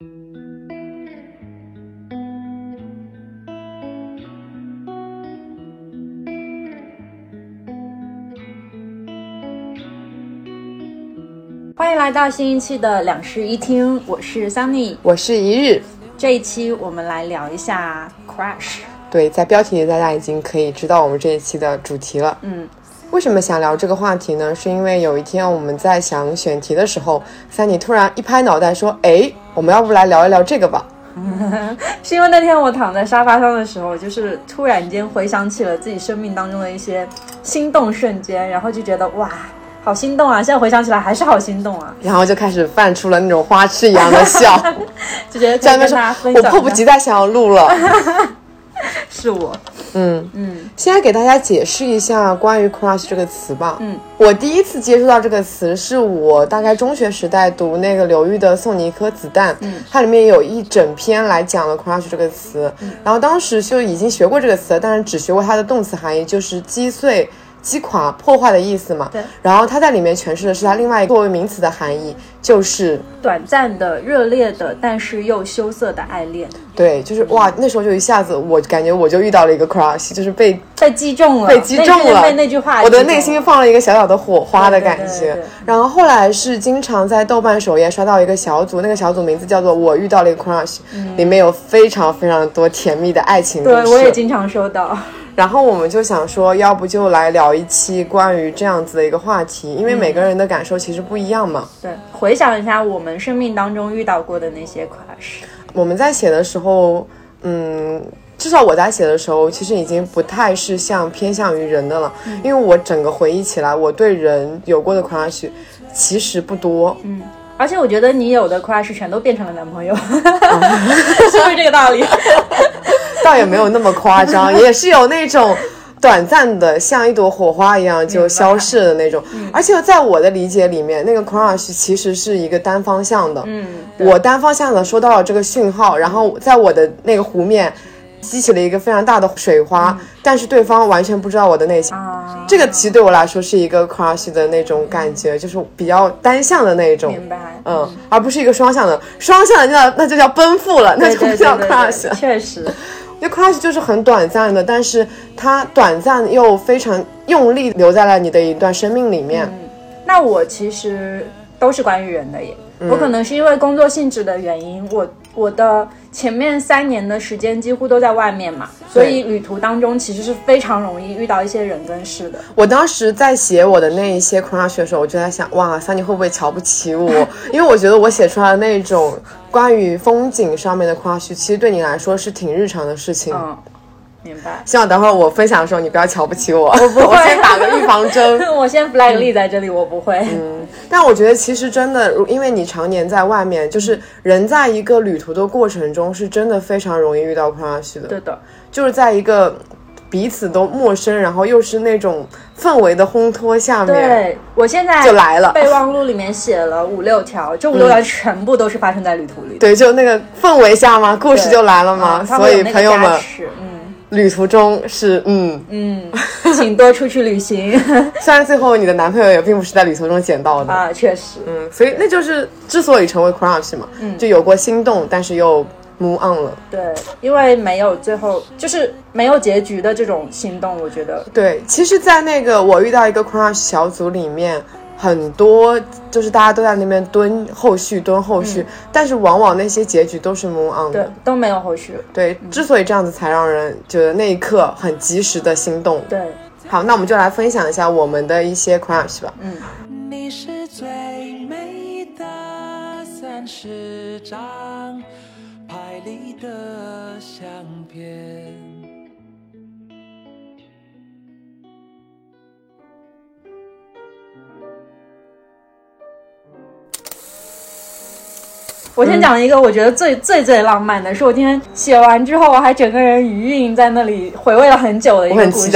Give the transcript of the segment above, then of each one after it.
欢迎来到新一期的两室一厅，我是 Sunny，我是一日。这一期我们来聊一下 Crash。对，在标题里大家已经可以知道我们这一期的主题了。嗯，为什么想聊这个话题呢？是因为有一天我们在想选题的时候，Sunny 突然一拍脑袋说：“哎，我们要不来聊一聊这个吧？” 是因为那天我躺在沙发上的时候，就是突然间回想起了自己生命当中的一些心动瞬间，然后就觉得哇。好心动啊！现在回想起来还是好心动啊。然后就开始泛出了那种花痴一样的笑，就觉得在那边说，我迫不及待想要录了。是我，嗯嗯。先来给大家解释一下关于 crush 这个词吧。嗯，我第一次接触到这个词是我大概中学时代读那个刘玉的《送你一颗子弹》，嗯，它里面有一整篇来讲了 crush 这个词。然后当时就已经学过这个词，但是只学过它的动词含义，就是击碎。击垮、破坏的意思嘛？对。然后他在里面诠释的是它另外一个作为名词的含义，就是短暂的、热烈的，但是又羞涩的爱恋。对，就是哇，那时候就一下子，我感觉我就遇到了一个 crush，就是被被击中了，被击中了，被那句话，我的内心放了一个小小的火花的感觉。然后后来是经常在豆瓣首页刷到一个小组，那个小组名字叫做“我遇到了一个 crush”，里面有非常非常多甜蜜的爱情故事。对，我也经常收到。然后我们就想说，要不就来聊一期关于这样子的一个话题，因为每个人的感受其实不一样嘛。对，回想一下我们生命当中遇到过的那些 crush。我们在写的时候，嗯，至少我在写的时候，其实已经不太是像偏向于人的了，因为我整个回忆起来，我对人有过的 crush 其实不多。嗯，而且我觉得你有的 crush 全都变成了男朋友，是不是这个道理？倒也没有那么夸张，也是有那种短暂的，像一朵火花一样就消逝的那种。而且在我的理解里面，那个 crush 其实是一个单方向的。嗯，我单方向的收到了这个讯号，然后在我的那个湖面激起了一个非常大的水花，但是对方完全不知道我的内心。这个其实对我来说是一个 crush 的那种感觉，就是比较单向的那种。明白。嗯，而不是一个双向的，双向的那那就叫奔赴了，那就不叫 crush。确实。因为 crush 就是很短暂的，但是它短暂又非常用力留在了你的一段生命里面。那我其实都是关于人的耶，我可能是因为工作性质的原因，我我的前面三年的时间几乎都在外面嘛，所以旅途当中其实是非常容易遇到一些人跟事的。我当时在写我的那一些 crush 的时候，我就在想，哇，三妮会不会瞧不起我？因为我觉得我写出来的那种。关于风景上面的 crush，其实对你来说是挺日常的事情。嗯，明白。希望等会儿我分享的时候，你不要瞧不起我。我不会，先打个预防针。我先 flag 立在这里，我不会。嗯，但我觉得其实真的，因为你常年在外面，就是人在一个旅途的过程中，是真的非常容易遇到 crush 的。对的，就是在一个。彼此都陌生，然后又是那种氛围的烘托下面，对我现在就来了。备忘录里面写了五六条，这五六条全部都是发生在旅途里。对，就那个氛围下嘛，故事就来了嘛。所以朋友们，嗯，旅途中是嗯嗯，请多出去旅行。虽然最后你的男朋友也并不是在旅途中捡到的啊，确实，嗯，所以那就是之所以成为 crush 嘛，嗯，就有过心动，但是又。move on 了，对，因为没有最后就是没有结局的这种心动，我觉得对。其实，在那个我遇到一个 crush 小组里面，很多就是大家都在那边蹲后续，蹲后续，但是往往那些结局都是 move on 的，都没有后续。对，之所以这样子，才让人觉得那一刻很及时的心动。对，好，那我们就来分享一下我们的一些 crush 吧。嗯。你是最美的三十张。拍里的相片。我先讲一个我觉得最最最浪漫的，是我今天写完之后，我还整个人余韵在那里回味了很久的一个故事。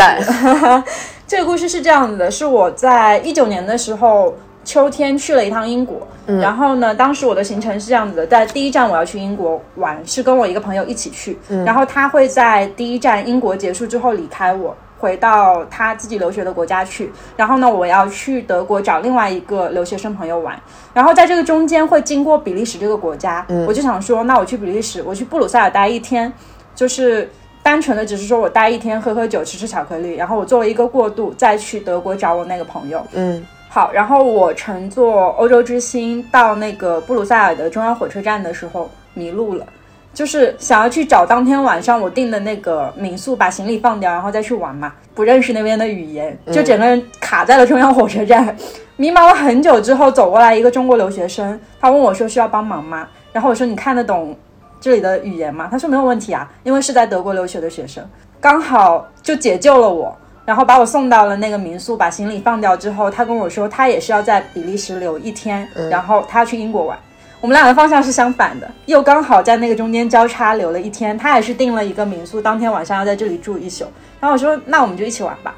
这个故事是这样子的，是我在一九年的时候。秋天去了一趟英国，然后呢，当时我的行程是这样子的，在第一站我要去英国玩，是跟我一个朋友一起去，然后他会在第一站英国结束之后离开我，回到他自己留学的国家去，然后呢，我要去德国找另外一个留学生朋友玩，然后在这个中间会经过比利时这个国家，嗯我就想说，那我去比利时，我去布鲁塞尔待一天，就是单纯的只是说我待一天，喝喝酒，吃吃巧克力，然后我作为一个过渡，再去德国找我那个朋友。嗯，好，然后我乘坐欧洲之星到那个布鲁塞尔的中央火车站的时候迷路了。就是想要去找当天晚上我订的那个民宿，把行李放掉，然后再去玩嘛。不认识那边的语言，就整个人卡在了中央火车站，迷茫了很久之后，走过来一个中国留学生，他问我说需要帮忙吗？然后我说你看得懂这里的语言吗？他说没有问题啊，因为是在德国留学的学生，刚好就解救了我，然后把我送到了那个民宿，把行李放掉之后，他跟我说他也是要在比利时留一天，然后他要去英国玩。我们俩的方向是相反的，又刚好在那个中间交叉留了一天。他也是订了一个民宿，当天晚上要在这里住一宿。然后我说：“那我们就一起玩吧。”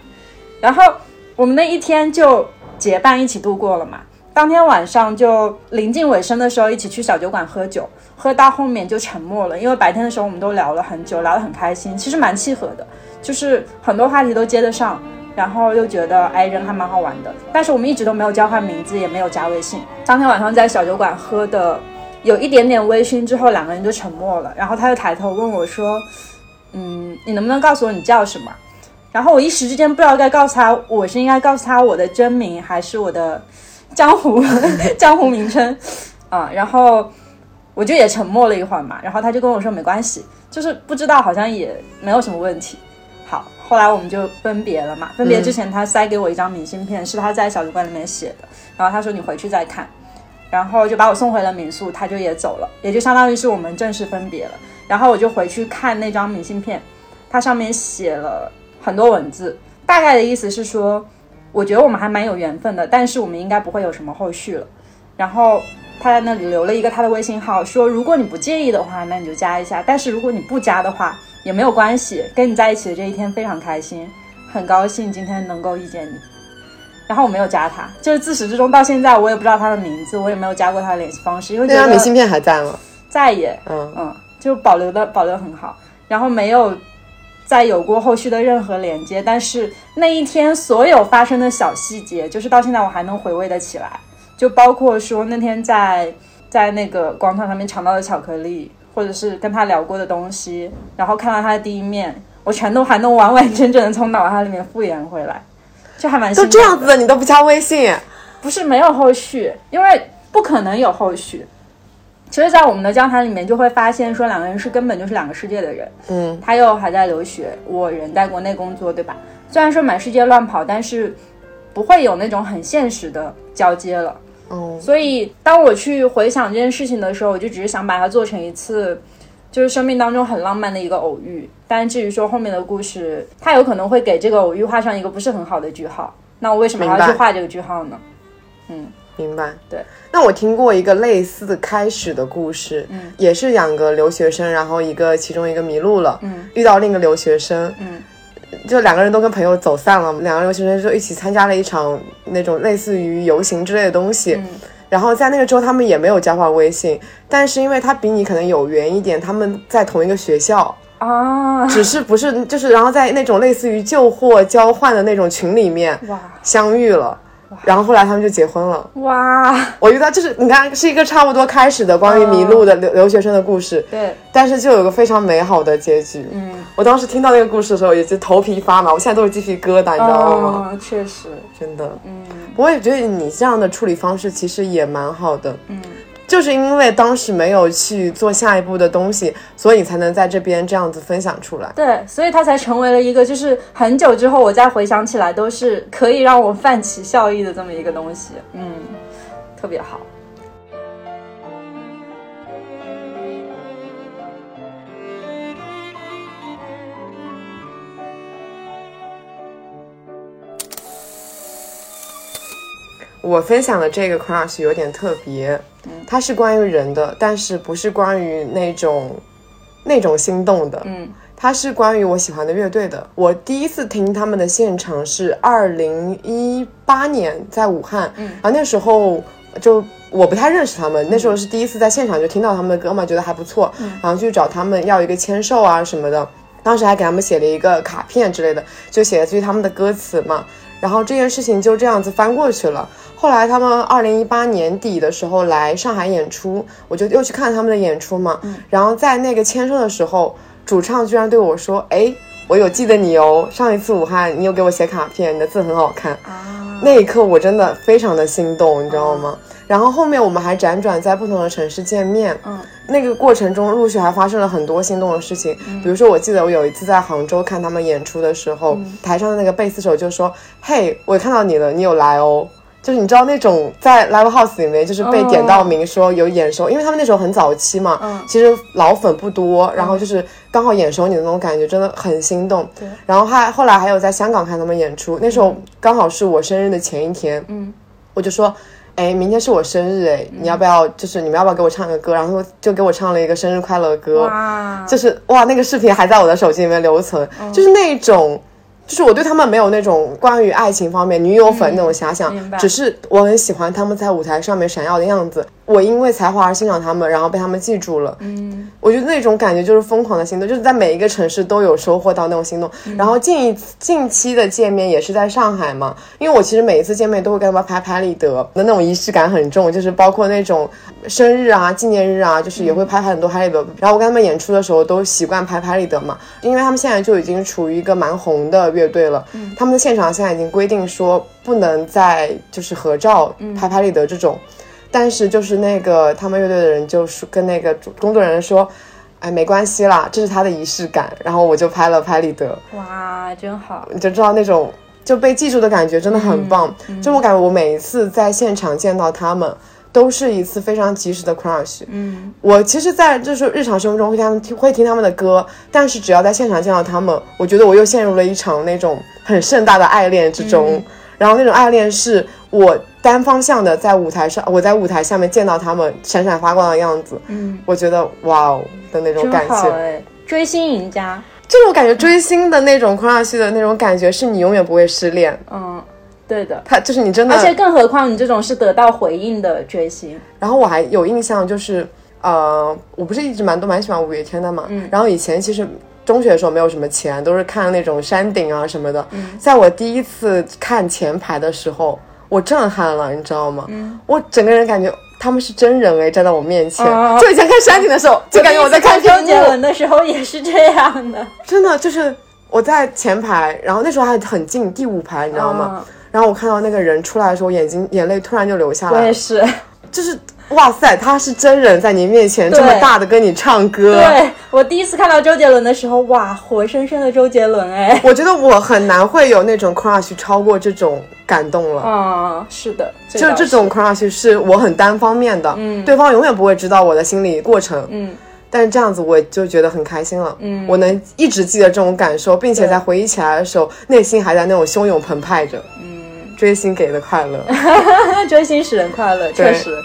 然后我们那一天就结伴一起度过了嘛。当天晚上就临近尾声的时候，一起去小酒馆喝酒，喝到后面就沉默了，因为白天的时候我们都聊了很久，聊得很开心，其实蛮契合的，就是很多话题都接得上。然后又觉得哎人还蛮好玩的，但是我们一直都没有交换名字，也没有加微信。当天晚上在小酒馆喝的有一点点微醺之后，两个人就沉默了。然后他就抬头问我说：“嗯，你能不能告诉我你叫什么？”然后我一时之间不知道该告诉他，我是应该告诉他我的真名还是我的江湖 江湖名称啊？然后我就也沉默了一会儿嘛。然后他就跟我说没关系，就是不知道好像也没有什么问题。好。后来我们就分别了嘛。分别之前，他塞给我一张明信片，是他在小酒馆里面写的。然后他说你回去再看，然后就把我送回了民宿，他就也走了，也就相当于是我们正式分别了。然后我就回去看那张明信片，它上面写了很多文字，大概的意思是说，我觉得我们还蛮有缘分的，但是我们应该不会有什么后续了。然后他在那里留了一个他的微信号，说如果你不介意的话，那你就加一下；但是如果你不加的话，也没有关系，跟你在一起的这一天非常开心，很高兴今天能够遇见你。然后我没有加他，就是自始至终到现在我也不知道他的名字，我也没有加过他的联系方式，因为那张明信片还在吗？在也，嗯嗯，就保留的保留很好，然后没有再有过后续的任何连接。但是那一天所有发生的小细节，就是到现在我还能回味得起来，就包括说那天在在那个广场上面尝到的巧克力。或者是跟他聊过的东西，然后看到他的第一面，我全都还能完完整整的从脑海里面复原回来，就还蛮都这样子的，你都不加微信？不是没有后续，因为不可能有后续。其实，在我们的交谈里面，就会发现说两个人是根本就是两个世界的人。嗯，他又还在留学，我人在国内工作，对吧？虽然说满世界乱跑，但是不会有那种很现实的交接了。所以，当我去回想这件事情的时候，我就只是想把它做成一次，就是生命当中很浪漫的一个偶遇。但至于说后面的故事，它有可能会给这个偶遇画上一个不是很好的句号。那我为什么还要去画这个句号呢？嗯，明白。对。那我听过一个类似的开始的故事，嗯，也是两个留学生，然后一个其中一个迷路了，嗯，遇到另一个留学生，嗯。就两个人都跟朋友走散了，两个留学生就一起参加了一场那种类似于游行之类的东西。然后在那个之后，他们也没有交换微信，但是因为他比你可能有缘一点，他们在同一个学校啊，只是不是就是然后在那种类似于旧货交换的那种群里面哇相遇了。然后后来他们就结婚了。哇！我遇到就是你看是一个差不多开始的关于迷路的留留学生的故事。对。但是就有个非常美好的结局。嗯。我当时听到那个故事的时候，也是头皮发麻，我现在都是鸡皮疙瘩，你知道吗？确实。真的。嗯。我也觉得你这样的处理方式其实也蛮好的。嗯。就是因为当时没有去做下一步的东西，所以才能在这边这样子分享出来。对，所以它才成为了一个，就是很久之后我再回想起来，都是可以让我泛起笑意的这么一个东西。嗯，特别好。我分享的这个 crush 有点特别，它是关于人的，但是不是关于那种那种心动的，嗯，它是关于我喜欢的乐队的。我第一次听他们的现场是二零一八年在武汉，嗯，然后那时候就我不太认识他们，那时候是第一次在现场就听到他们的歌嘛，觉得还不错，然后去找他们要一个签售啊什么的。当时还给他们写了一个卡片之类的，就写了句他们的歌词嘛。然后这件事情就这样子翻过去了。后来他们二零一八年底的时候来上海演出，我就又去看他们的演出嘛。然后在那个签售的时候，主唱居然对我说：“哎，我有记得你哦，上一次武汉你有给我写卡片，你的字很好看。”那一刻我真的非常的心动，你知道吗？然后后面我们还辗转在不同的城市见面，嗯，那个过程中陆续还发生了很多心动的事情，比如说我记得我有一次在杭州看他们演出的时候，台上的那个贝斯手就说：“嘿，我看到你了，你有来哦。”就是你知道那种在 live house 里面就是被点到名说有眼熟，因为他们那时候很早期嘛，嗯，其实老粉不多，然后就是刚好眼熟你的那种感觉，真的很心动。对，然后还后来还有在香港看他们演出，那时候刚好是我生日的前一天，嗯，我就说。哎，明天是我生日哎，你要不要？就是你们要不要给我唱个歌？然后就给我唱了一个生日快乐歌，就是哇，那个视频还在我的手机里面留存，就是那种。就是我对他们没有那种关于爱情方面女友粉那种遐想，只是我很喜欢他们在舞台上面闪耀的样子。我因为才华而欣赏他们，然后被他们记住了。嗯，我觉得那种感觉就是疯狂的心动，就是在每一个城市都有收获到那种心动。然后近一近期的见面也是在上海嘛，因为我其实每一次见面都会跟他们拍拍立得的那种仪式感很重，就是包括那种生日啊、纪念日啊，就是也会拍很多拍立得。然后我跟他们演出的时候都习惯拍拍立得嘛，因为他们现在就已经处于一个蛮红的乐队了。他们的现场现在已经规定说不能再就是合照、拍拍立得这种。但是就是那个他们乐队的人就是跟那个工作人员说，哎，没关系啦，这是他的仪式感。然后我就拍了拍立得，哇，真好！你就知道那种就被记住的感觉真的很棒。就我感觉我每一次在现场见到他们，都是一次非常及时的 crush。嗯，我其实，在就是日常生活中会他们听会听他们的歌，但是只要在现场见到他们，我觉得我又陷入了一场那种很盛大的爱恋之中。然后那种爱恋是我单方向的在舞台上，我在舞台下面见到他们闪闪发光的样子，嗯，我觉得哇哦的那种感觉，追星赢家，这种感觉追星的那种 crush 的那种感觉是你永远不会失恋，嗯，对的，他就是你真的，而且更何况你这种是得到回应的追星。然后我还有印象就是呃，我不是一直蛮都蛮喜欢五月天的嘛，嗯，然后以前其实。中学的时候没有什么钱，都是看那种山顶啊什么的。在我第一次看前排的时候，我震撼了，你知道吗？我整个人感觉他们是真人哎，站在我面前。就以前看山顶的时候，就感觉我在看周杰伦的时候也是这样的。真的就是我在前排，然后那时候还很近，第五排，你知道吗？然后我看到那个人出来的时候，眼睛眼泪突然就流下来。我也是，就是。哇塞，他是真人在你面前这么大的跟你唱歌。对我第一次看到周杰伦的时候，哇，活生生的周杰伦哎！我觉得我很难会有那种 crush 超过这种感动了。嗯，是的，就这种 crush 是我很单方面的，嗯，对方永远不会知道我的心理过程，嗯，但是这样子我就觉得很开心了，嗯，我能一直记得这种感受，并且在回忆起来的时候，内心还在那种汹涌澎湃着，嗯，追星给的快乐，追星使人快乐，确实。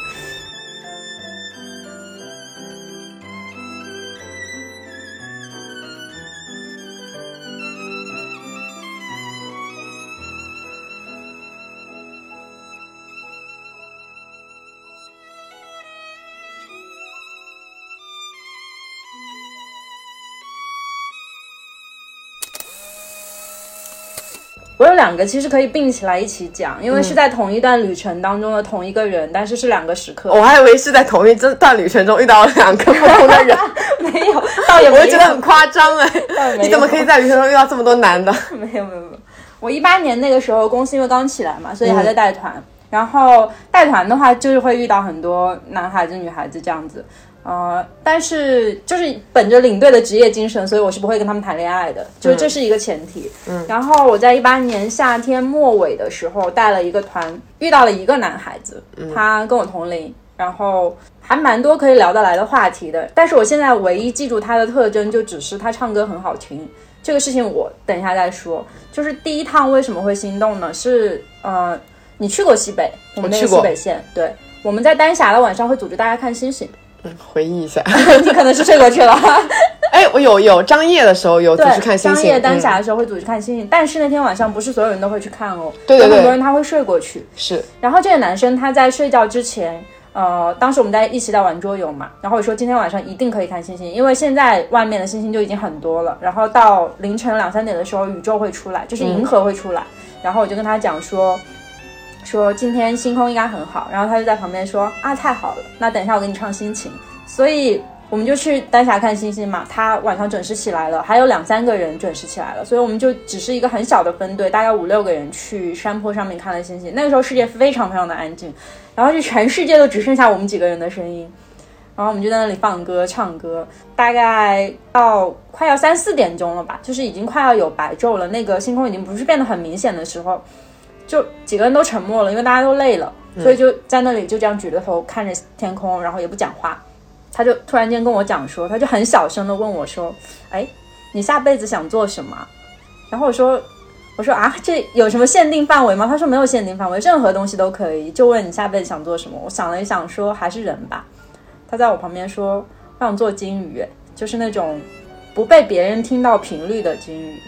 我有两个，其实可以并起来一起讲，因为是在同一段旅程当中的同一个人，但是是两个时刻。我还以为是在同一这段旅程中遇到了两个不同的人，没有，倒也 我觉得很夸张哎，你怎么可以在旅程中遇到这么多男的？没有没有没有，我一八年那个时候公司因为刚起来嘛，所以还在带团，然后带团的话就是会遇到很多男孩子、女孩子这样子。呃，但是就是本着领队的职业精神，所以我是不会跟他们谈恋爱的，就是这是一个前提。嗯，然后我在一八年夏天末尾的时候带了一个团，遇到了一个男孩子，他跟我同龄，然后还蛮多可以聊得来的话题的。但是我现在唯一记住他的特征，就只是他唱歌很好听。这个事情我等一下再说。就是第一趟为什么会心动呢？是呃，你去过西北，我们那个西北线，对，我们在丹霞的晚上会组织大家看星星。嗯，回忆一下，你可能是睡过去了。哎，我有有张掖的时候有组织看星星，张掖丹霞的时候会组织看星星，但是那天晚上不是所有人都会去看哦，对对对，很多人他会睡过去。是，然后这个男生他在睡觉之前，呃，当时我们在一起在玩桌游嘛，然后我说今天晚上一定可以看星星，因为现在外面的星星就已经很多了，然后到凌晨两三点的时候，宇宙会出来，就是银河会出来，然后我就跟他讲说，说今天星空应该很好，然后他就在旁边说啊，太好了，那等一下我给你唱心情，所以我们就去丹霞看星星嘛，他晚上准时起来了，还有两三个人准时起来了，所以我们就只是一个很小的分队，大概五六个人去山坡上面看了星星，那个时候世界非常非常的安静。然后就全世界都只剩下我们几个人的声音，然后我们就在那里放歌唱歌，大概到快要三四点钟了吧，就是已经快要有白昼了，那个星空已经不是变得很明显的时候，就几个人都沉默了，因为大家都累了，所以就在那里就这样举着头看着天空，然后也不讲话。他就突然间跟我讲说，他就很小声的问我说：“哎，你下辈子想做什么？”然后我说。我说啊，这有什么限定范围吗？他说没有限定范围，任何东西都可以。就问你下辈子想做什么？我想了一想，说还是人吧。他在我旁边说，我想做金鱼，就是那种不被别人听到频率的金鱼。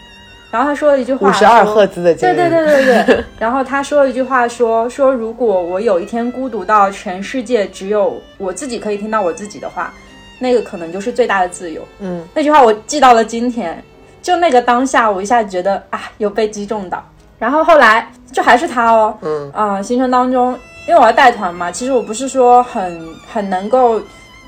然后他说了一句话，五十二赫兹的金鱼。对对对对对。然后他说了一句话，说说如果我有一天孤独到全世界只有我自己可以听到我自己的话，那个可能就是最大的自由。嗯，那句话我记到了今天。就那个当下，我一下子觉得啊，有被击中到。然后后来就还是他哦，嗯啊，行程当中，因为我要带团嘛，其实我不是说很很能够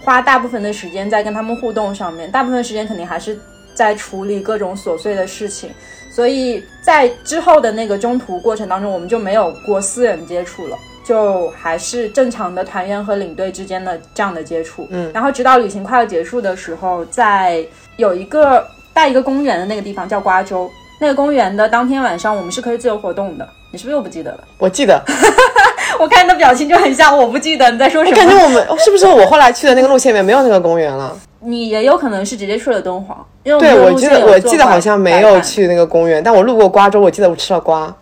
花大部分的时间在跟他们互动上面，大部分时间肯定还是在处理各种琐碎的事情。所以在之后的那个中途过程当中，我们就没有过私人接触了，就还是正常的团员和领队之间的这样的接触。嗯，然后直到旅行快要结束的时候，在有一个。带一个公园的那个地方叫瓜州，那个公园的当天晚上我们是可以自由活动的。你是不是又不记得了？我记得，我看你的表情就很像我不记得你在说什么。感觉我们是不是我后来去的那个路线里面没有那个公园了？你也有可能是直接去了敦煌，因为对我记得我记得好像没有去那个公园，但我路过瓜州，我记得我吃了瓜。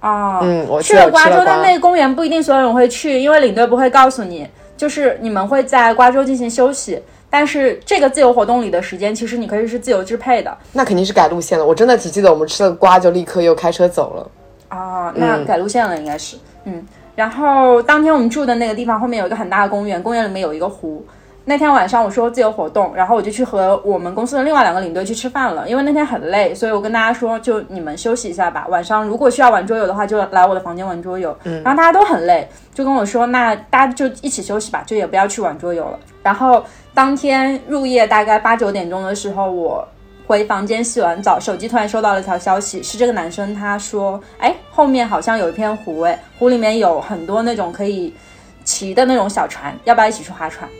啊，嗯，我去了瓜州，但那个公园不一定所有人会去，因为领队不会告诉你，就是你们会在瓜州进行休息。但是这个自由活动里的时间，其实你可以是自由支配的。那肯定是改路线了。我真的只记得我们吃了瓜就立刻又开车走了。啊，那改路线了应该是。嗯，然后当天我们住的那个地方后面有一个很大的公园，公园里面有一个湖。那天晚上我说自由活动，然后我就去和我们公司的另外两个领队去吃饭了。因为那天很累，所以我跟大家说，就你们休息一下吧。晚上如果需要玩桌游的话，就来我的房间玩桌游。嗯，然后大家都很累，就跟我说，那大家就一起休息吧，就也不要去玩桌游了。然后当天入夜大概八九点钟的时候，我回房间洗完澡，手机突然收到了一条消息，是这个男生他说，哎，后面好像有一片湖，哎，湖里面有很多那种可以骑的那种小船，要不要一起去划船？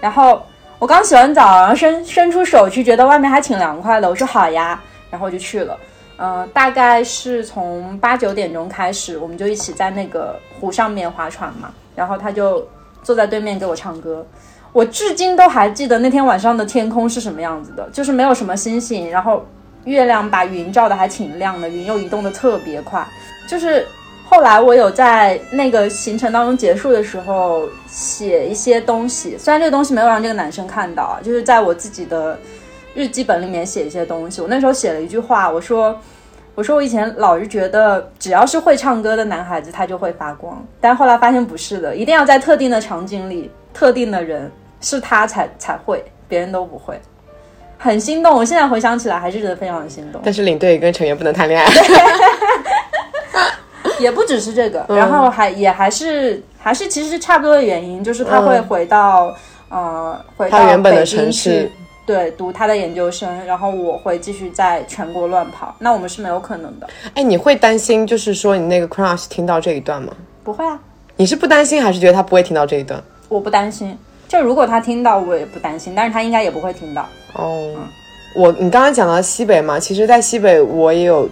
然后我刚洗完澡，然后伸伸出手去，觉得外面还挺凉快的。我说好呀，然后我就去了。嗯，大概是从八九点钟开始，我们就一起在那个湖上面划船嘛。然后他就坐在对面给我唱歌。我至今都还记得那天晚上的天空是什么样子的，就是没有什么星星，然后月亮把云照的还挺亮的，云又移动的特别快，就是。后来我有在那个行程当中结束的时候写一些东西，虽然这个东西没有让这个男生看到啊，就是在我自己的日记本里面写一些东西。我那时候写了一句话，我说：“我说我以前老是觉得只要是会唱歌的男孩子他就会发光，但后来发现不是的，一定要在特定的场景里、特定的人是他才才会，别人都不会。”很心动，我现在回想起来还是觉得非常的心动。但是领队跟成员不能谈恋爱。也不只是这个，然后还也还是还是其实是差不多的原因，就是他会回到呃回到北京去对读他的研究生，然后我会继续在全国乱跑，那我们是没有可能的。哎，你会担心就是说你那个 crush 听到这一段吗？不会啊，你是不担心还是觉得他不会听到这一段？我不担心，就如果他听到我也不担心，但是他应该也不会听到。哦，我你刚刚讲到西北嘛，其实，在西北我也有。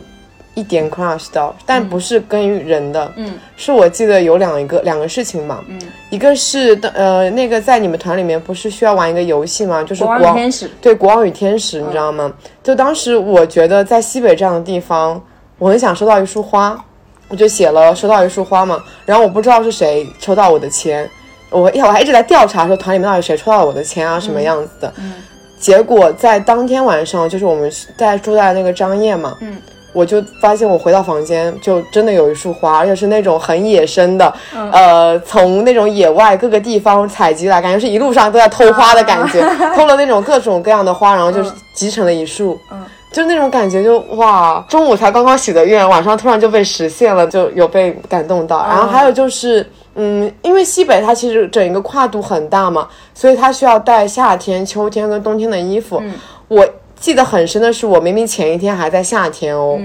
一点 crush 到，但不是跟人的，嗯，是我记得有两一个两个事情嘛，嗯，一个是呃那个在你们团里面不是需要玩一个游戏吗？就是国王与天使，对，国王与天使，你知道吗？就当时我觉得在西北这样的地方，我很想收到一束花，我就写了收到一束花嘛，然后我不知道是谁抽到我的签，我呀我还一直在调查说团里面到底谁抽到了我的签啊，什么样子的，嗯，结果在当天晚上，就是我们在住在那个张掖嘛，嗯。我就发现我回到房间就真的有一束花，而且是那种很野生的，呃，从那种野外各个地方采集来，感觉是一路上都在偷花的感觉，偷了那种各种各样的花，然后就是集成了一束，嗯，就那种感觉就哇，中午才刚刚许的愿，晚上突然就被实现了，就有被感动到。然后还有就是，嗯，因为西北它其实整一个跨度很大嘛，所以它需要带夏天、秋天跟冬天的衣服。我记得很深的是，我明明前一天还在夏天哦，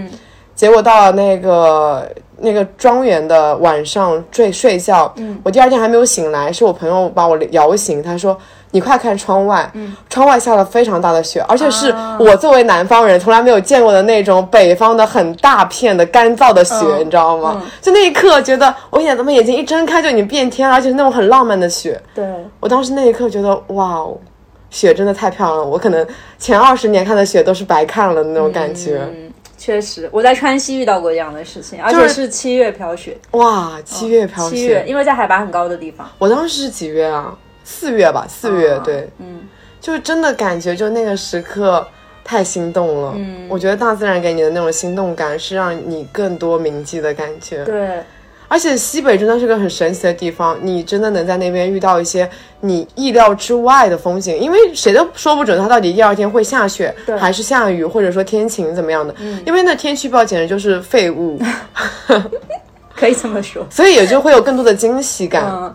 结果到了那个那个庄园的晚上睡睡觉，我第二天还没有醒来，是我朋友把我摇醒，他说。你快看窗外，窗外下了非常大的雪，而且是我作为南方人从来没有见过的那种北方的很大片的干燥的雪，你知道吗？就那一刻觉得我眼怎么眼睛一睁开就已经变天了，而且是那种很浪漫的雪。对，我当时那一刻觉得哇哦，雪真的太漂亮了，我可能前二十年看的雪都是白看了的那种感觉。嗯，确实，我在川西遇到过这样的事情，而且是七月飘雪。哇，七月飘雪，七月，因为在海拔很高的地方。我当时是几月啊？四月吧，四月，对，嗯，就是真的感觉，就那个时刻太心动了。嗯，我觉得大自然给你的那种心动感，是让你更多铭记的感觉。对，而且西北真的是个很神奇的地方，你真的能在那边遇到一些你意料之外的风景，因为谁都说不准它到底第二天会下雪还是下雨，或者说天晴怎么样的。嗯，因为那天气预报简直就是废物，可以这么说，所以也就会有更多的惊喜感。嗯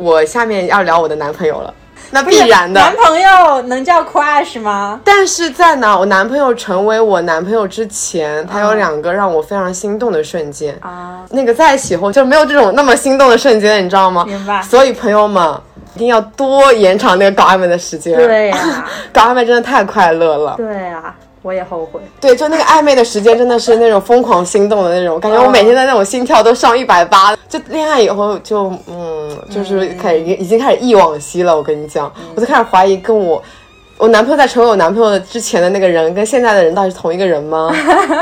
我下面要聊我的男朋友了，那必然的。男朋友能叫 crush 吗？但是在呢，我男朋友成为我男朋友之前，他有两个让我非常心动的瞬间啊。那个在一起后就没有这种那么心动的瞬间，你知道吗？明白。所以朋友们一定要多延长那个搞暧昧的时间。对呀，搞暧昧真的太快乐了。对呀。我也后悔，对，就那个暧昧的时间，真的是那种疯狂心动的那种感觉，我每天的那种心跳都上一百八。就恋爱以后，就嗯，就是开始已经开始忆往昔了。我跟你讲，我就开始怀疑，跟我我男朋友在成为我男朋友之前的那个人，跟现在的人到底是同一个人吗？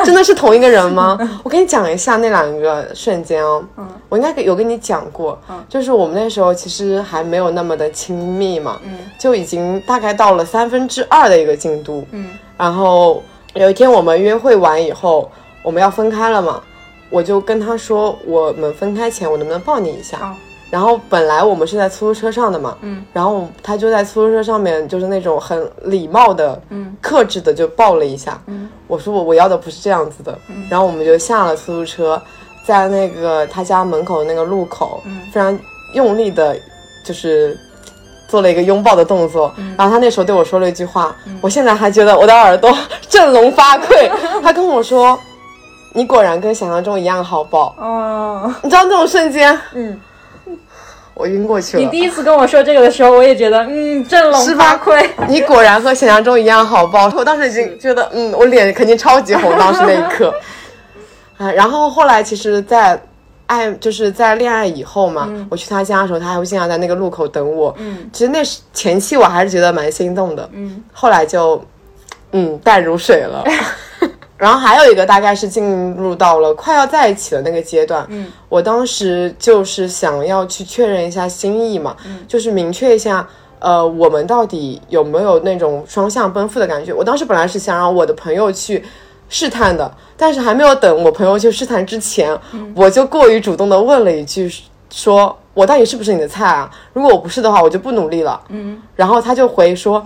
真的是同一个人吗？我跟你讲一下那两个瞬间哦，嗯我应该有跟你讲过，就是我们那时候其实还没有那么的亲密嘛，就已经大概到了三分之二的一个进度，嗯。然后有一天我们约会完以后，我们要分开了嘛，我就跟他说，我们分开前我能不能抱你一下？然后本来我们是在出租车上的嘛，嗯，然后他就在出租车上面，就是那种很礼貌的、嗯，克制的就抱了一下。嗯，我说我我要的不是这样子的。嗯，然后我们就下了出租车，在那个他家门口的那个路口，嗯，非常用力的，就是。做了一个拥抱的动作，然后他那时候对我说了一句话，我现在还觉得我的耳朵振聋发聩。他跟我说：“你果然跟想象中一样好抱。”哦，你知道那种瞬间，嗯，我晕过去了。你第一次跟我说这个的时候，我也觉得，嗯，振聋发聩。你果然和想象中一样好抱。我当时已经觉得，嗯，我脸肯定超级红。当时那一刻，啊，然后后来其实，在。爱就是在恋爱以后嘛，我去他家的时候，他还会经常在那个路口等我。嗯，其实那是前期，我还是觉得蛮心动的。嗯，后来就，嗯，淡如水了。然后还有一个，大概是进入到了快要在一起的那个阶段。嗯，我当时就是想要去确认一下心意嘛，就是明确一下，呃，我们到底有没有那种双向奔赴的感觉。我当时本来是想让我的朋友去。试探的，但是还没有等我朋友去试探之前，我就过于主动的问了一句，说我到底是不是你的菜啊？如果我不是的话，我就不努力了。嗯，然后他就回说，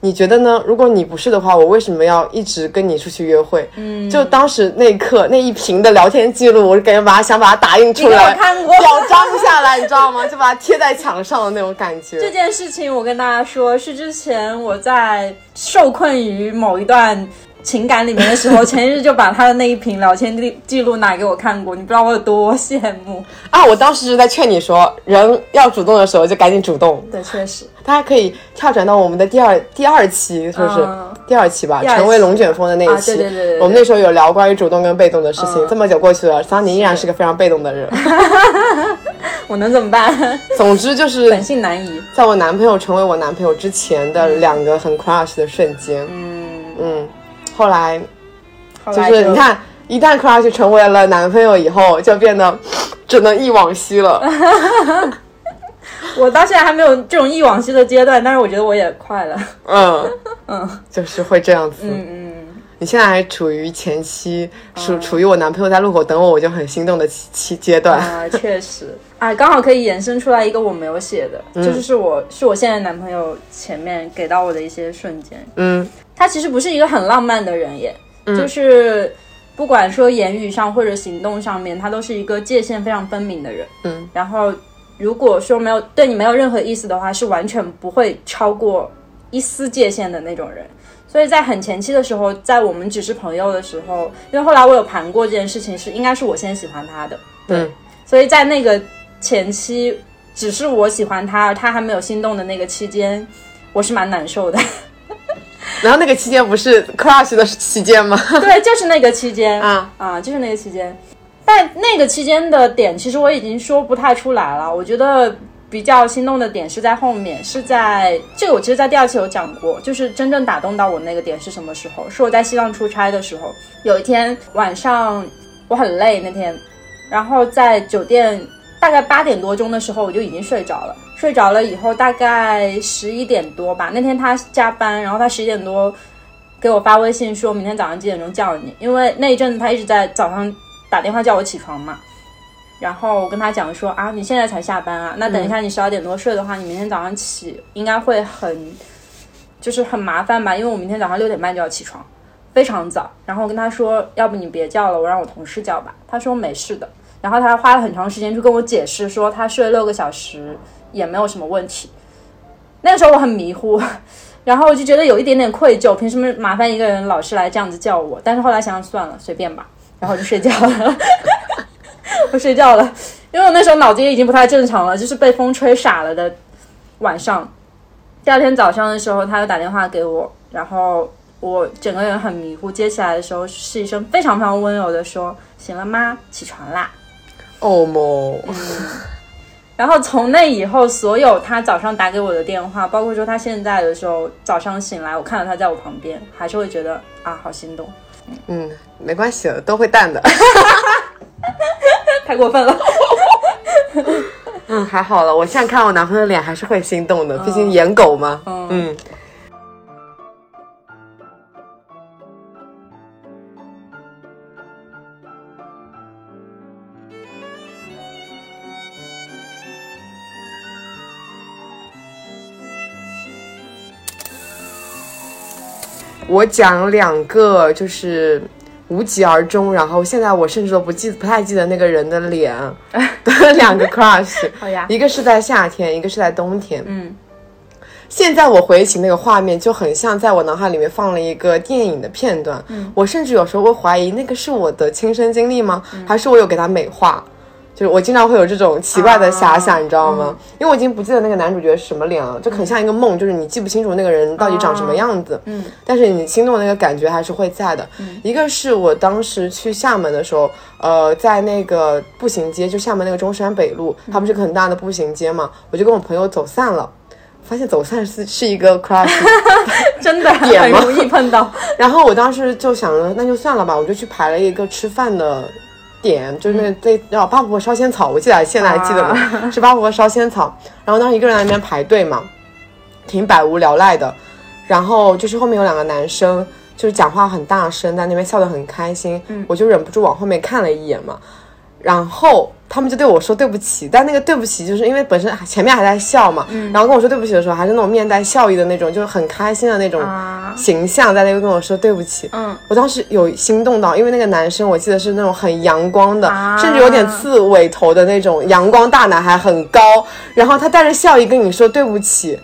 你觉得呢？如果你不是的话，我为什么要一直跟你出去约会？嗯，就当时那一刻那一屏的聊天记录，我就感觉把它想把它打印出来，表彰下来，你知道吗？就把它贴在墙上的那种感觉。这件事情我跟大家说，是之前我在受困于某一段。情感里面的时候，前一日就把他的那一瓶聊天记记录拿给我看过，你不知道我有多羡慕啊！我当时就在劝你说，人要主动的时候就赶紧主动。对，确实。大家可以跳转到我们的第二第二期，是不是？第二期吧，成为龙卷风的那一期。对对对。我们那时候有聊关于主动跟被动的事情。这么久过去了，桑尼依然是个非常被动的人。我能怎么办？总之就是本性难移。在我男朋友成为我男朋友之前的两个很 crush 的瞬间。嗯嗯。后来，就是你看，一旦 crush 成为了男朋友以后，就变得 只能忆往昔了。我到现在还没有这种忆往昔的阶段，但是我觉得我也快了。嗯 嗯，就是会这样子。嗯嗯，你现在还处于前期，处处于我男朋友在路口等我，我就很心动的期期阶段。啊，确实，啊，刚好可以延伸出来一个我没有写的，就是是我是我现在男朋友前面给到我的一些瞬间。嗯。他其实不是一个很浪漫的人耶，就是不管说言语上或者行动上面，他都是一个界限非常分明的人。嗯，然后如果说没有对你没有任何意思的话，是完全不会超过一丝界限的那种人。所以在很前期的时候，在我们只是朋友的时候，因为后来我有盘过这件事情，是应该是我先喜欢他的，嗯。所以在那个前期，只是我喜欢他，他还没有心动的那个期间，我是蛮难受的。然后那个期间不是 crush 的期间吗？对，就是那个期间啊啊，就是那个期间。但那个期间的点，其实我已经说不太出来了。我觉得比较心动的点是在后面，是在这个我其实，在第二期有讲过，就是真正打动到我那个点是什么时候？是我在西藏出差的时候，有一天晚上我很累那天，然后在酒店大概八点多钟的时候，我就已经睡着了。睡着了以后，大概十一点多吧。那天他加班，然后他十一点多给我发微信说明天早上几点钟叫你，因为那一阵子他一直在早上打电话叫我起床嘛。然后我跟他讲说啊，你现在才下班啊，那等一下你十二点多睡的话，你明天早上起应该会很，就是很麻烦吧，因为我明天早上六点半就要起床，非常早。然后我跟他说，要不你别叫了，我让我同事叫吧。他说没事的。然后他花了很长时间去跟我解释说，他睡了六个小时也没有什么问题。那个时候我很迷糊，然后我就觉得有一点点愧疚，凭什么麻烦一个人老是来这样子叫我？但是后来想想算了，随便吧，然后就睡觉了。我睡觉了，因为我那时候脑子也已经不太正常了，就是被风吹傻了的晚上。第二天早上的时候，他又打电话给我，然后我整个人很迷糊，接起来的时候是一声非常非常温柔的说：“醒了吗？起床啦。”哦莫，然后从那以后，所有他早上打给我的电话，包括说他现在的时候早上醒来，我看到他在我旁边，还是会觉得啊，好心动，嗯，没关系的，都会淡的。太过分了。嗯，还好了，我现在看我男朋友的脸还是会心动的，毕竟颜狗嘛。嗯我讲两个就是无疾而终，然后现在我甚至都不记不太记得那个人的脸的 两个 crush，好呀，一个是在夏天，一个是在冬天。嗯，现在我回忆起那个画面，就很像在我脑海里面放了一个电影的片段。嗯，我甚至有时候会怀疑那个是我的亲身经历吗？还是我有给它美化？就是我经常会有这种奇怪的遐想，你知道吗？因为我已经不记得那个男主角是什么脸了，就很像一个梦，就是你记不清楚那个人到底长什么样子。嗯，但是你心动的那个感觉还是会在的。一个是我当时去厦门的时候，呃，在那个步行街，就厦门那个中山北路，它不是个很大的步行街嘛，我就跟我朋友走散了。发现走散是是一个 crush，真的 很容易碰到。然后我当时就想着，那就算了吧，我就去排了一个吃饭的点，就是那那叫八婆烧仙草，我记得现在还记得呢，是八婆烧仙草。然后当时一个人在那边排队嘛，挺百无聊赖的。然后就是后面有两个男生，就是讲话很大声，在那边笑得很开心，我就忍不住往后面看了一眼嘛。然后他们就对我说对不起，但那个对不起就是因为本身前面还在笑嘛，然后跟我说对不起的时候还是那种面带笑意的那种，就是很开心的那种啊形象，在那边跟我说对不起。嗯，我当时有心动到，因为那个男生我记得是那种很阳光的，啊甚至有点刺猬头的那种阳光大男孩，很高，然后他带着笑意跟你说对不起。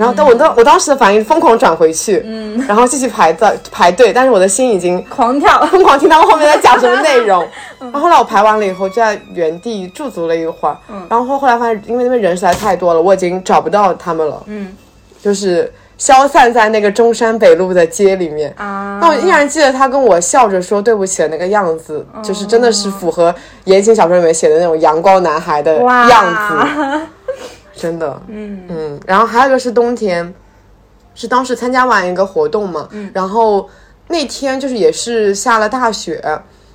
然后，但我当我当时的反应疯狂转回去，嗯，然后继续排在排队，但是我的心已经狂跳。疯狂听他们后面在讲什么内容。然后后来我排完了以后，就在原地驻足了一会儿。然后后来发现，因为那边人实在太多了，我已经找不到他们了。嗯，就是消散在那个中山北路的街里面。啊但我依然记得他跟我笑着说对不起的那个样子，就是真的是符合言情小说里面写的那种阳光男孩的样子。真的，嗯嗯，然后还有一个是冬天，是当时参加完一个活动嘛，然后那天就是也是下了大雪。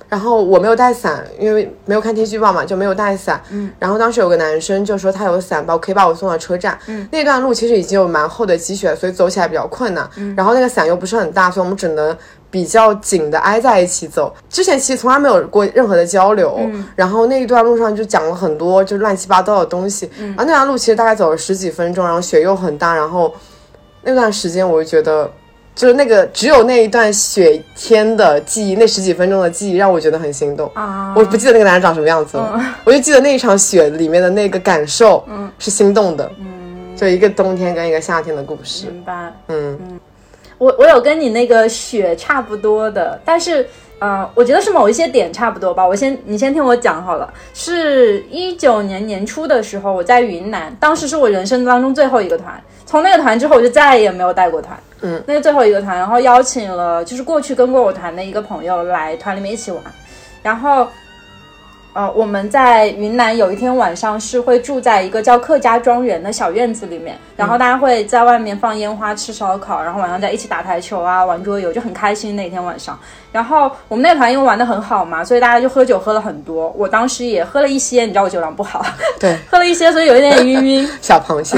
然后我没有带伞，因为没有看天气预报嘛，就没有带伞。嗯。然后当时有个男生就说他有伞，把我可以把我送到车站。嗯。那段路其实已经有蛮厚的积雪，所以走起来比较困难。嗯。然后那个伞又不是很大，所以我们只能比较紧的挨在一起走。之前其实从来没有过任何的交流。嗯。然后那一段路上就讲了很多就乱七八糟的东西。嗯。然后那段路其实大概走了十几分钟，然后雪又很大，然后那段时间我就觉得。就是那个只有那一段雪天的记忆，那十几分钟的记忆让我觉得很心动。啊！我不记得那个男人长什么样子了，我就记得那一场雪里面的那个感受，嗯，是心动的，嗯，就一个冬天跟一个夏天的故事。明白，嗯嗯，我我有跟你那个雪差不多的，但是，呃，我觉得是某一些点差不多吧。我先你先听我讲好了，是一九年年初的时候，我在云南，当时是我人生当中最后一个团。从那个团之后，我就再也没有带过团。嗯，那个最后一个团，然后邀请了就是过去跟过我团的一个朋友来团里面一起玩，然后。呃，我们在云南有一天晚上是会住在一个叫客家庄园的小院子里面，然后大家会在外面放烟花、吃烧烤，然后晚上在一起打台球啊、玩桌游，就很开心那天晚上。然后我们那团因为玩的很好嘛，所以大家就喝酒喝了很多。我当时也喝了一些，你知道我酒量不好，对，喝了一些，所以有一点晕晕。小螃蟹。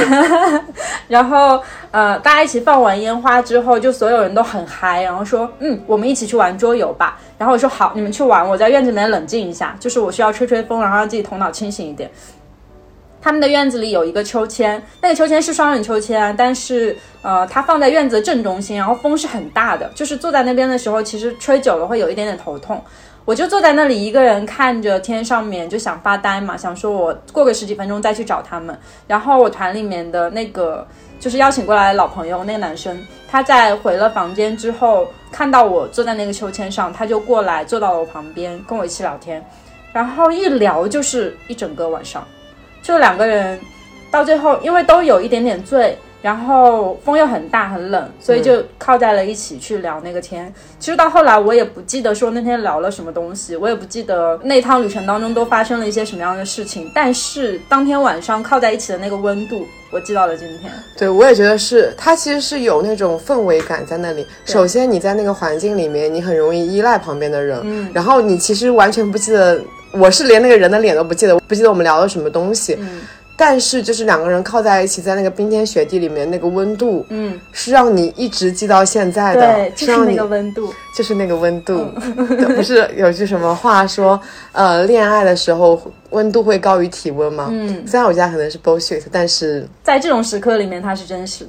然后呃，大家一起放完烟花之后，就所有人都很嗨，然后说，嗯，我们一起去玩桌游吧。然后我说好，你们去玩，我在院子里面冷静一下，就是我需要吹吹风，然后让自己头脑清醒一点。他们的院子里有一个秋千，那个秋千是双人秋千，但是呃，它放在院子的正中心，然后风是很大的，就是坐在那边的时候，其实吹久了会有一点点头痛。我就坐在那里一个人看着天上面，就想发呆嘛，想说我过个十几分钟再去找他们。然后我团里面的那个就是邀请过来的老朋友，那个男生，他在回了房间之后。看到我坐在那个秋千上，他就过来坐到了我旁边，跟我一起聊天，然后一聊就是一整个晚上，就两个人，到最后因为都有一点点醉。然后风又很大很冷，所以就靠在了一起去聊那个天。其实到后来我也不记得说那天聊了什么东西，我也不记得那趟旅程当中都发生了一些什么样的事情。但是当天晚上靠在一起的那个温度，我记到了今天。对，我也觉得是，它其实是有那种氛围感在那里。首先你在那个环境里面，你很容易依赖旁边的人，嗯，然后你其实完全不记得，我是连那个人的脸都不记得，不记得我们聊了什么东西，嗯。但是就是两个人靠在一起，在那个冰天雪地里面，那个温度，嗯，是让你一直记到现在的，对，就是那个温度，就是那个温度，不是有句什么话说，呃，恋爱的时候温度会高于体温吗？嗯，虽然我家可能是 bullshit，但是在这种时刻里面，它是真实。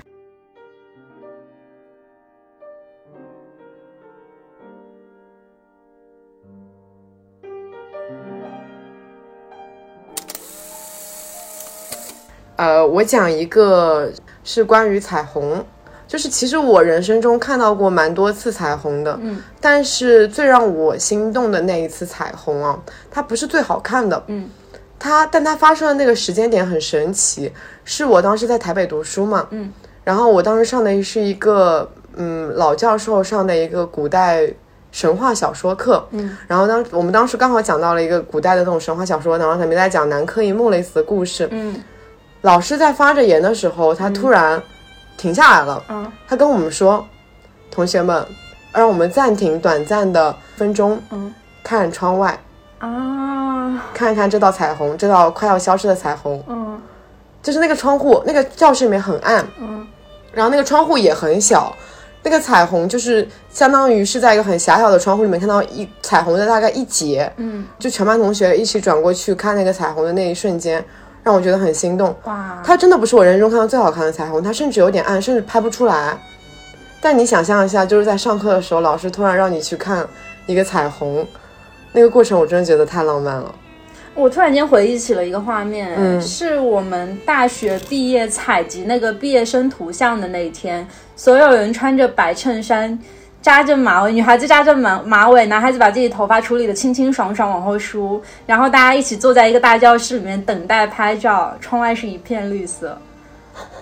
呃，我讲一个是关于彩虹，就是其实我人生中看到过蛮多次彩虹的，嗯，但是最让我心动的那一次彩虹啊，它不是最好看的，嗯，它但它发生的那个时间点很神奇，是我当时在台北读书嘛，嗯，然后我当时上的是一个嗯老教授上的一个古代神话小说课，嗯，然后当我们当时刚好讲到了一个古代的那种神话小说，然后他们在讲南柯一梦类似的故事，嗯。老师在发着言的时候，他突然停下来了。嗯，他跟我们说：“同学们，让我们暂停短暂的分钟，嗯，看窗外。啊，看一看这道彩虹，这道快要消失的彩虹。嗯，就是那个窗户，那个教室里面很暗，嗯，然后那个窗户也很小，那个彩虹就是相当于是在一个很狭小的窗户里面看到一彩虹的大概一截，嗯，就全班同学一起转过去看那个彩虹的那一瞬间。”让我觉得很心动哇！它真的不是我人生中看到最好看的彩虹，它甚至有点暗，甚至拍不出来。但你想象一下，就是在上课的时候，老师突然让你去看一个彩虹，那个过程我真的觉得太浪漫了。我突然间回忆起了一个画面，嗯，是我们大学毕业采集那个毕业生图像的那一天，所有人穿着白衬衫。扎着马尾，女孩子扎着马马尾，男孩子把自己头发处理的清清爽爽，往后梳，然后大家一起坐在一个大教室里面等待拍照，窗外是一片绿色。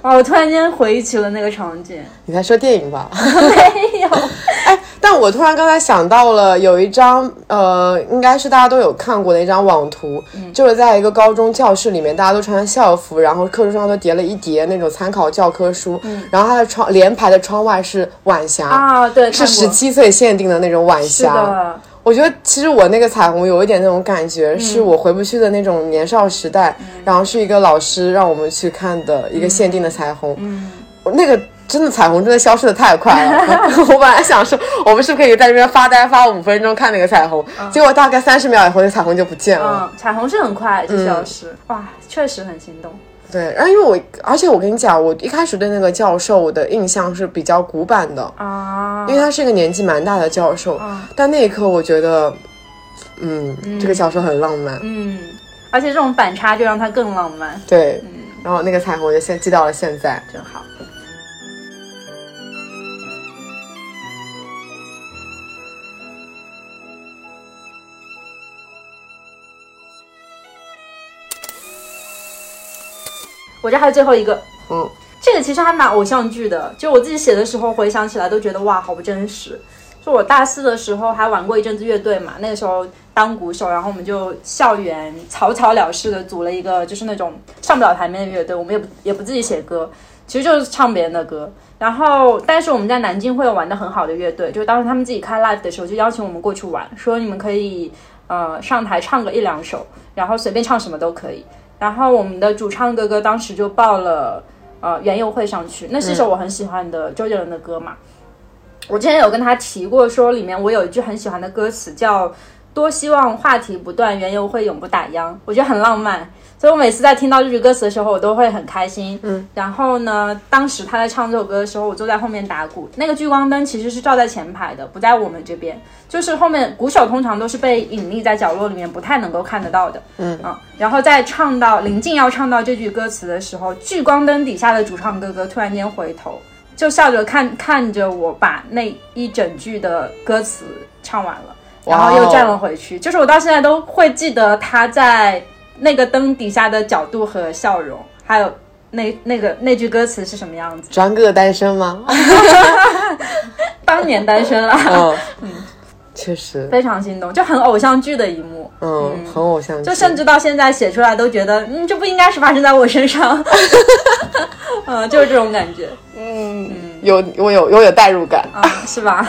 哦！我突然间回忆起了那个场景。你在说电影吧？没有。哎。但我突然刚才想到了，有一张呃，应该是大家都有看过的一张网图，就是在一个高中教室里面，大家都穿校服，然后课桌上都叠了一叠那种参考教科书，然后它的窗连排的窗外是晚霞啊，对，是十七岁限定的那种晚霞。我觉得其实我那个彩虹有一点那种感觉，是我回不去的那种年少时代，然后是一个老师让我们去看的一个限定的彩虹。嗯，那个真的彩虹真的消失的太快了。我本来想说，我们是不是可以在这边发呆发五分钟看那个彩虹，结果大概三十秒以后，那彩虹就不见了。嗯彩虹是很快就消失，哇，确实很心动。对，然后因为我，而且我跟你讲，我一开始对那个教授我的印象是比较古板的啊，因为他是一个年纪蛮大的教授，但那一刻我觉得，嗯，这个教授很浪漫，嗯，而且这种反差就让他更浪漫，对，嗯，然后那个彩虹就现记到了现在，真好。我这还有最后一个，嗯，这个其实还蛮偶像剧的，就我自己写的时候回想起来都觉得哇，好不真实。就我大四的时候还玩过一阵子乐队嘛，那个时候当鼓手，然后我们就校园草草了事的组了一个就是那种上不了台面的乐队，我们也不也不自己写歌，其实就是唱别人的歌。然后但是我们在南京会有玩的很好的乐队，就是当时他们自己开 live 的时候就邀请我们过去玩，说你们可以呃上台唱个一两首，然后随便唱什么都可以。然后我们的主唱哥哥当时就报了呃园游会上去，那是一首我很喜欢的周杰伦的歌嘛。我之前有跟他提过，说里面我有一句很喜欢的歌词，叫多希望话题不断，园游会永不打烊，我觉得很浪漫。所以我每次在听到这句歌词的时候，我都会很开心。嗯，然后呢，当时他在唱这首歌的时候，我坐在后面打鼓，那个聚光灯其实是照在前排的，不在我们这边，就是后面鼓手通常都是被隐匿在角落里面，不太能够看得到的。嗯啊，然后在唱到临近要唱到这句歌词的时候，聚光灯底下的主唱哥哥突然间回头，就笑着看看着我把那一整句的歌词唱完了，然后又站了回去，就是我到现在都会记得他在。那个灯底下的角度和笑容，还有那那个那句歌词是什么样子？张哥哥单身吗？当年单身了。嗯，确实非常心动，就很偶像剧的一幕。嗯，很偶像剧，就甚至到现在写出来都觉得，嗯，这不应该是发生在我身上。嗯，就是这种感觉。嗯，有我有我有代入感啊，是吧？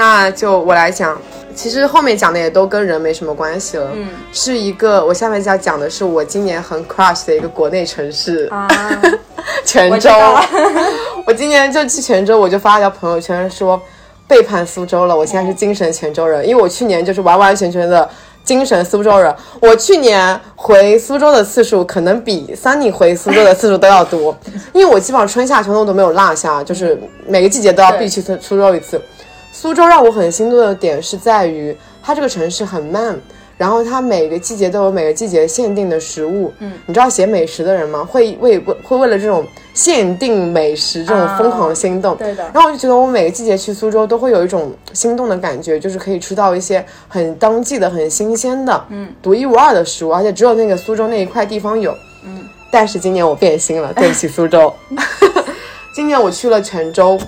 那就我来讲，其实后面讲的也都跟人没什么关系了。嗯，是一个我下面要讲的是我今年很 crush 的一个国内城市啊，泉州。我今年就去泉州，我就发了条朋友圈说背叛苏州了。我现在是精神泉州人，因为我去年就是完完全全的精神苏州人。我去年回苏州的次数可能比 Sunny 回苏州的次数都要多，因为我基本上春夏秋冬都没有落下，就是每个季节都要必去苏苏州一次。苏州让我很心动的点是在于，它这个城市很慢，然后它每个季节都有每个季节限定的食物。嗯，你知道写美食的人吗？会为会为了这种限定美食这种疯狂心动。对的。然后我就觉得我每个季节去苏州都会有一种心动的感觉，就是可以吃到一些很当季的、很新鲜的、嗯，独一无二的食物，而且只有那个苏州那一块地方有。嗯。但是今年我变心了，对不起苏州。今年我去了泉州。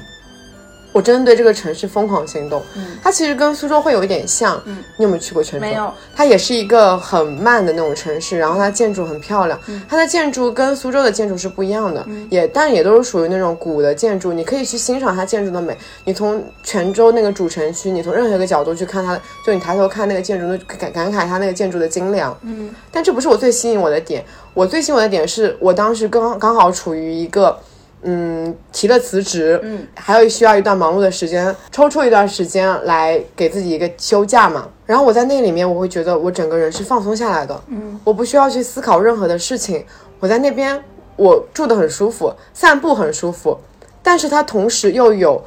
我真的对这个城市疯狂心动。嗯，它其实跟苏州会有一点像。嗯，你有没有去过泉州？没有。它也是一个很慢的那种城市，然后它建筑很漂亮。嗯，它的建筑跟苏州的建筑是不一样的。嗯，也但也都是属于那种古的建筑，你可以去欣赏它建筑的美。你从泉州那个主城区，你从任何一个角度去看它，就你抬头看那个建筑，都感感慨它那个建筑的精良。嗯，但这不是我最吸引我的点。我最吸引我的点是我当时刚刚好处于一个。嗯，提了辞职，嗯，还有需要一段忙碌的时间，抽出一段时间来给自己一个休假嘛。然后我在那里面，我会觉得我整个人是放松下来的，嗯，我不需要去思考任何的事情。我在那边，我住的很舒服，散步很舒服，但是它同时又有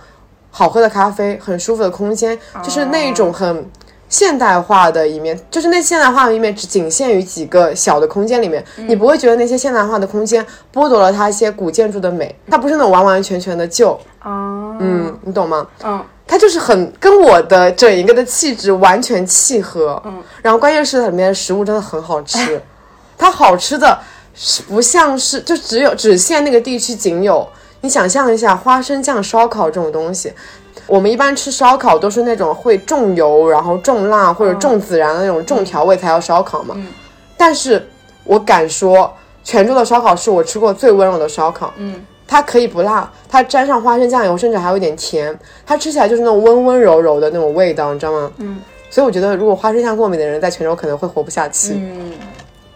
好喝的咖啡，很舒服的空间，就是那一种很现代化的一面，就是那现代化的一面只仅限于几个小的空间里面，你不会觉得那些现代化的空间剥夺了它一些古建筑的美，它不是那种完完全全的旧。哦，嗯，你懂吗？嗯，它就是很跟我的整一个的气质完全契合。嗯，然后关键是它里面的食物真的很好吃，它好吃的是不像是就只有只限那个地区仅有。你想象一下花生酱烧烤这种东西，我们一般吃烧烤都是那种会重油，然后重辣或者重孜然的那种重调味才叫烧烤嘛。嗯但是我敢说，泉州的烧烤是我吃过最温柔的烧烤。嗯，它可以不辣，它沾上花生酱油，甚至还有点甜，它吃起来就是那种温温柔柔的那种味道，你知道吗？嗯，所以我觉得，如果花生酱过敏的人在泉州可能会活不下去。嗯，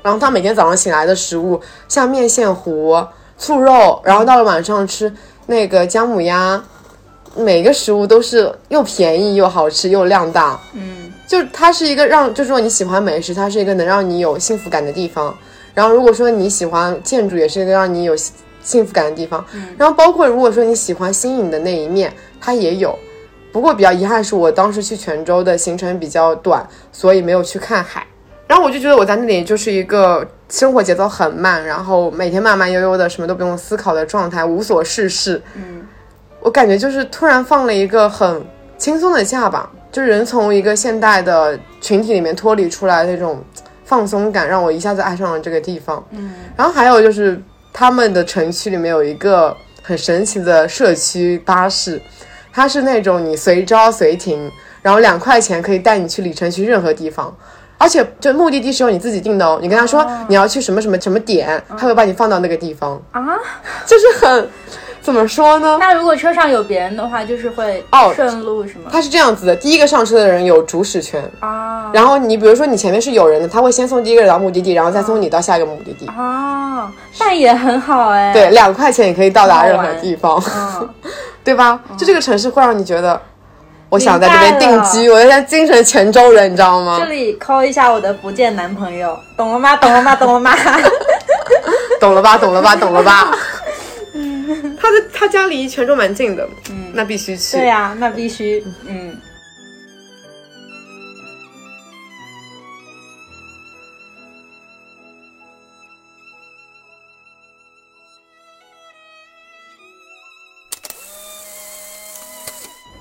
然后他每天早上醒来的食物，像面线糊、醋肉，然后到了晚上吃那个姜母鸭，每个食物都是又便宜又好吃又量大。嗯，就它是一个让，就是说你喜欢美食，它是一个能让你有幸福感的地方。然后如果说你喜欢建筑，也是一个让你有幸幸福感的地方。然后包括如果说你喜欢新颖的那一面，它也有。不过比较遗憾是我当时去泉州的行程比较短，所以没有去看海。然后我就觉得我在那里就是一个生活节奏很慢，然后每天慢慢悠悠的，什么都不用思考的状态，无所事事。嗯，我感觉就是突然放了一个很轻松的假吧，就是人从一个现代的群体里面脱离出来那种放松感，让我一下子爱上了这个地方。嗯，然后还有就是他们的城区里面有一个很神奇的社区巴士，它是那种你随招随停，然后两块钱可以带你去里城区任何地方。而且，就目的地是由你自己定的哦。你跟他说你要去什么什么什么点，他会把你放到那个地方，啊，就是很怎么说呢？那如果车上有别人的话，就是会哦顺路是吗？它是这样子的：第一个上车的人有主使权，啊然后你比如说你前面是有人的，他会先送第一个人到目的地，然后再送你到下一个目的地。啊，那也很好哎。对，，两块钱也可以到达任何地方，嗯，对吧？就这个城市会让你觉得，我想在这边定居，我现在精神泉州人，你知道吗这？里 call 一下我的福建男朋友，懂了吗？懂了吗？懂了吗？懂了吧？懂了吧？懂了吧？他的他家离泉州蛮近的，嗯，那必须去。对呀、那必须，嗯。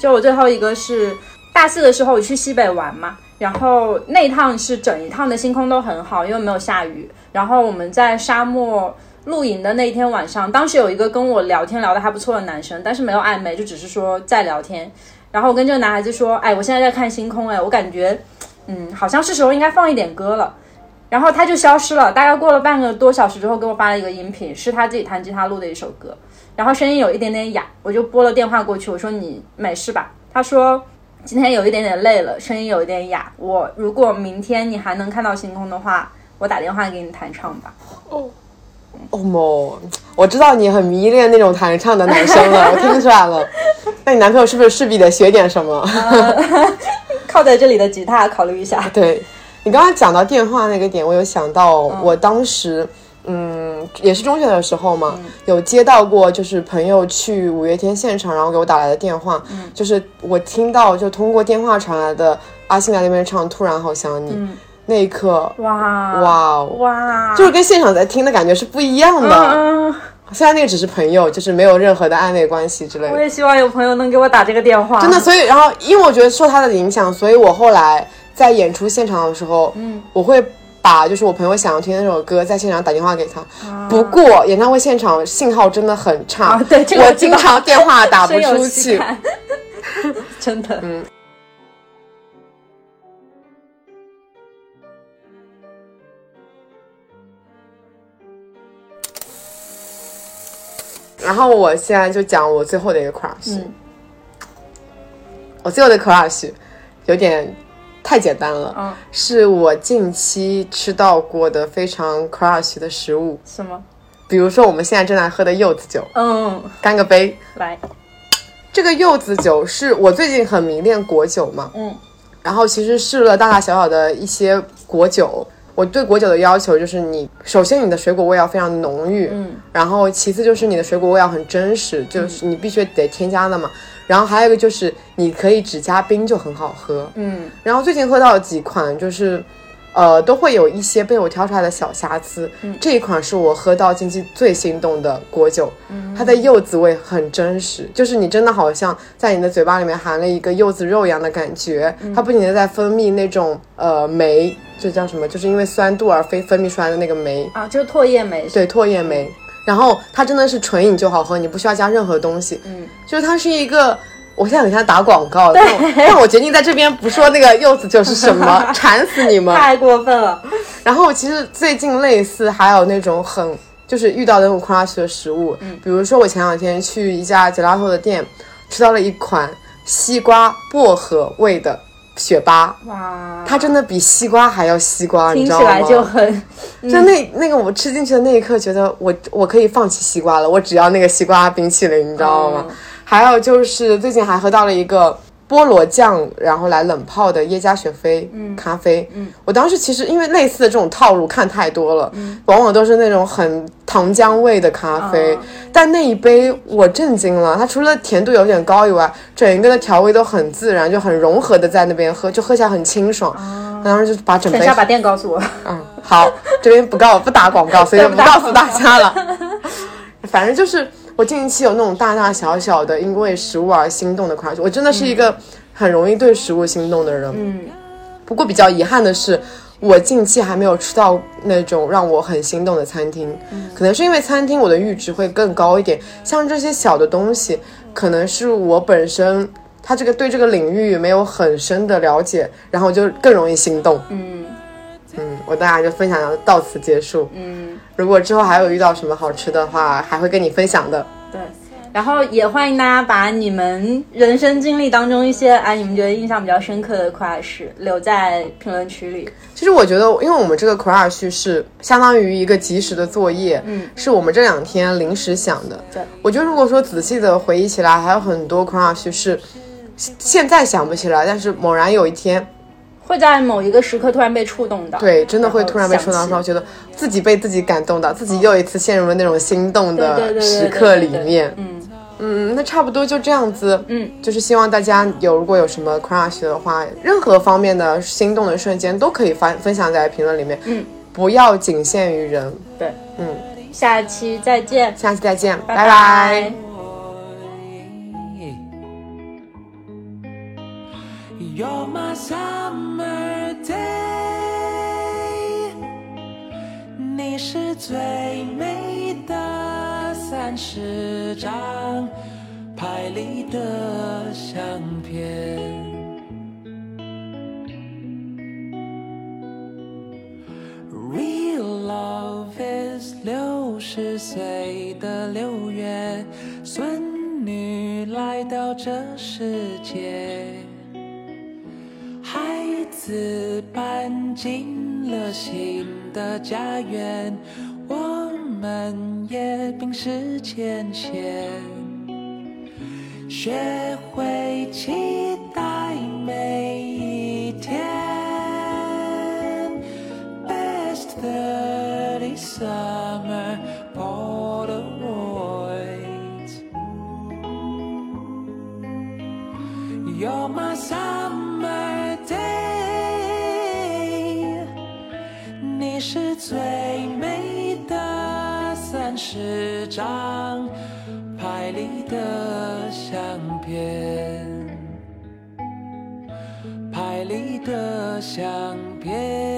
就我最后一个是大四的时候我去西北玩嘛，然后那一趟是整一趟的星空都很好，因为没有下雨。然后我们在沙漠露营的那一天晚上，当时有一个跟我聊天聊得还不错的男生，但是没有暧昧，就只是说在聊天。然后我跟这个男孩子说：“哎，我现在在看星空，哎，我感觉，嗯，好像是时候应该放一点歌了。”然后他就消失了。大概过了半个多小时之后，给我发了一个音频，是他自己弹吉他录的一首歌，然后声音有一点点哑，我就拨了电话过去，我说：“你没事吧？”他说：“今天有一点点累了，声音有一点哑。我如果明天你还能看到星空的话，我打电话给你弹唱吧。”哦莫，我知道你很迷恋那种弹唱的男生了，我听出来了。那你男朋友是不是势必得学点什么？靠在这里的吉他考虑一下。对你刚刚讲到电话那个点，我有想到，我当时。嗯，也是中学的时候嘛，有接到过就是朋友去五月天现场，然后给我打来的电话，就是我听到就通过电话传来的阿信在那边唱《突然好想你》，那一刻，哇哇哦，哇，就是跟现场在听的感觉是不一样的。嗯，虽然那个只是朋友，就是没有任何的暧昧关系之类的，我也希望有朋友能给我打这个电话。真的。所以，然后因为我觉得受他的影响，所以我后来在演出现场的时候，嗯，我会把就是我朋友想要听的那首歌在现场打电话给他。不过演唱会现场信号真的很差，啊对这个我经常电话打不出去。真的，嗯，然后我现在就讲我最后的一个 crush，、嗯。我最后的 crush 有点太简单了，嗯。是我近期吃到过的非常 crush 的食物，什么？比如说我们现在正在喝的柚子酒，嗯，干个杯。来，这个柚子酒是我最近很迷恋果酒嘛，嗯，然后其实试了大大小小的一些果酒，我对果酒的要求就是你，首先你的水果味要非常浓郁，嗯，然后其次就是你的水果味要很真实，就是你必须得添加的嘛。然后还有一个就是你可以只加冰就很好喝，嗯。然后最近喝到了几款就是。呃，都会有一些被我挑出来的小瑕疵。嗯，这一款是我喝到近期最心动的果酒。嗯，它的柚子味很真实，就是你真的好像在你的嘴巴里面含了一个柚子肉一样的感觉。它不仅是在分泌那种呃酶，这叫什么？就是因为酸度而非分泌出来的那个酶啊，就是唾液酶。对，唾液酶。然后它真的是纯饮就好喝，你不需要加任何东西。嗯，就是它是一个。我现在很像打广告，但但我决定在这边不说那个柚子酒是什么，馋死你们！太过分了。然后其实最近类似还有那种很就是遇到那种 crush 的食物，嗯，比如说我前两天去一家吉拉托的店，吃到了一款西瓜薄荷味的雪巴，哇，它真的比西瓜还要西瓜，你知道吗？听起来就很，就那那个我吃进去的那一刻，觉得我我可以放弃西瓜了，我只要那个西瓜冰淇淋，你知道吗？还有就是最近还喝到了一个菠萝酱，然后来冷泡的耶加雪菲咖啡。嗯，我当时其实因为类似的这种套路看太多了，往往都是那种很糖浆味的咖啡。但那一杯我震惊了，它除了甜度有点高以外，整一个的调味都很自然，就很融合的在那边喝，就喝起来很清爽。当时就把整杯。等下把店告诉我。嗯，好，这边不告不打广告，所以就不告诉大家了。反正就是。我近期有那种大大小小的因为食物而心动的 crush，我真的是一个很容易对食物心动的人。嗯，不过比较遗憾的是，我近期还没有吃到那种让我很心动的餐厅。嗯，可能是因为餐厅我的阈值会更高一点，像这些小的东西，可能是我本身他这个对这个领域没有很深的了解，然后就更容易心动。嗯嗯，我大家就分享到此结束。嗯。如果之后还有遇到什么好吃的话，还会跟你分享的。对，然后也欢迎大家把你们人生经历当中一些哎，你们觉得印象比较深刻的 crush 留在评论区里。其实我觉得，因为我们这个 crush 是相当于一个及时的作业，嗯，是我们这两天临时想的。对，我觉得如果说仔细的回忆起来，还有很多 crush 是现在想不起来，但是猛然有一天。会在某一个时刻突然被触动到，对，真的会突然被触动到，时候觉得自己被自己感动到，自己又一次陷入了那种心动的时刻里面。嗯嗯，那差不多就这样子。嗯，就是希望大家有如果有什么 crush 的话，任何方面的心动的瞬间都可以发分享在评论里面。嗯，不要仅限于人。对，嗯，下期再见。下期再见，拜拜。You're my summer day，你是最美的三十张拍立得相片。Real love is 六十岁的六月，孙女来到这世界。子搬进了新的家园，我们也冰释前嫌，学会期待每一天。Best thirty summer Polaroids，You're my summer。是最美的三十张拍立得相片，拍立得相片。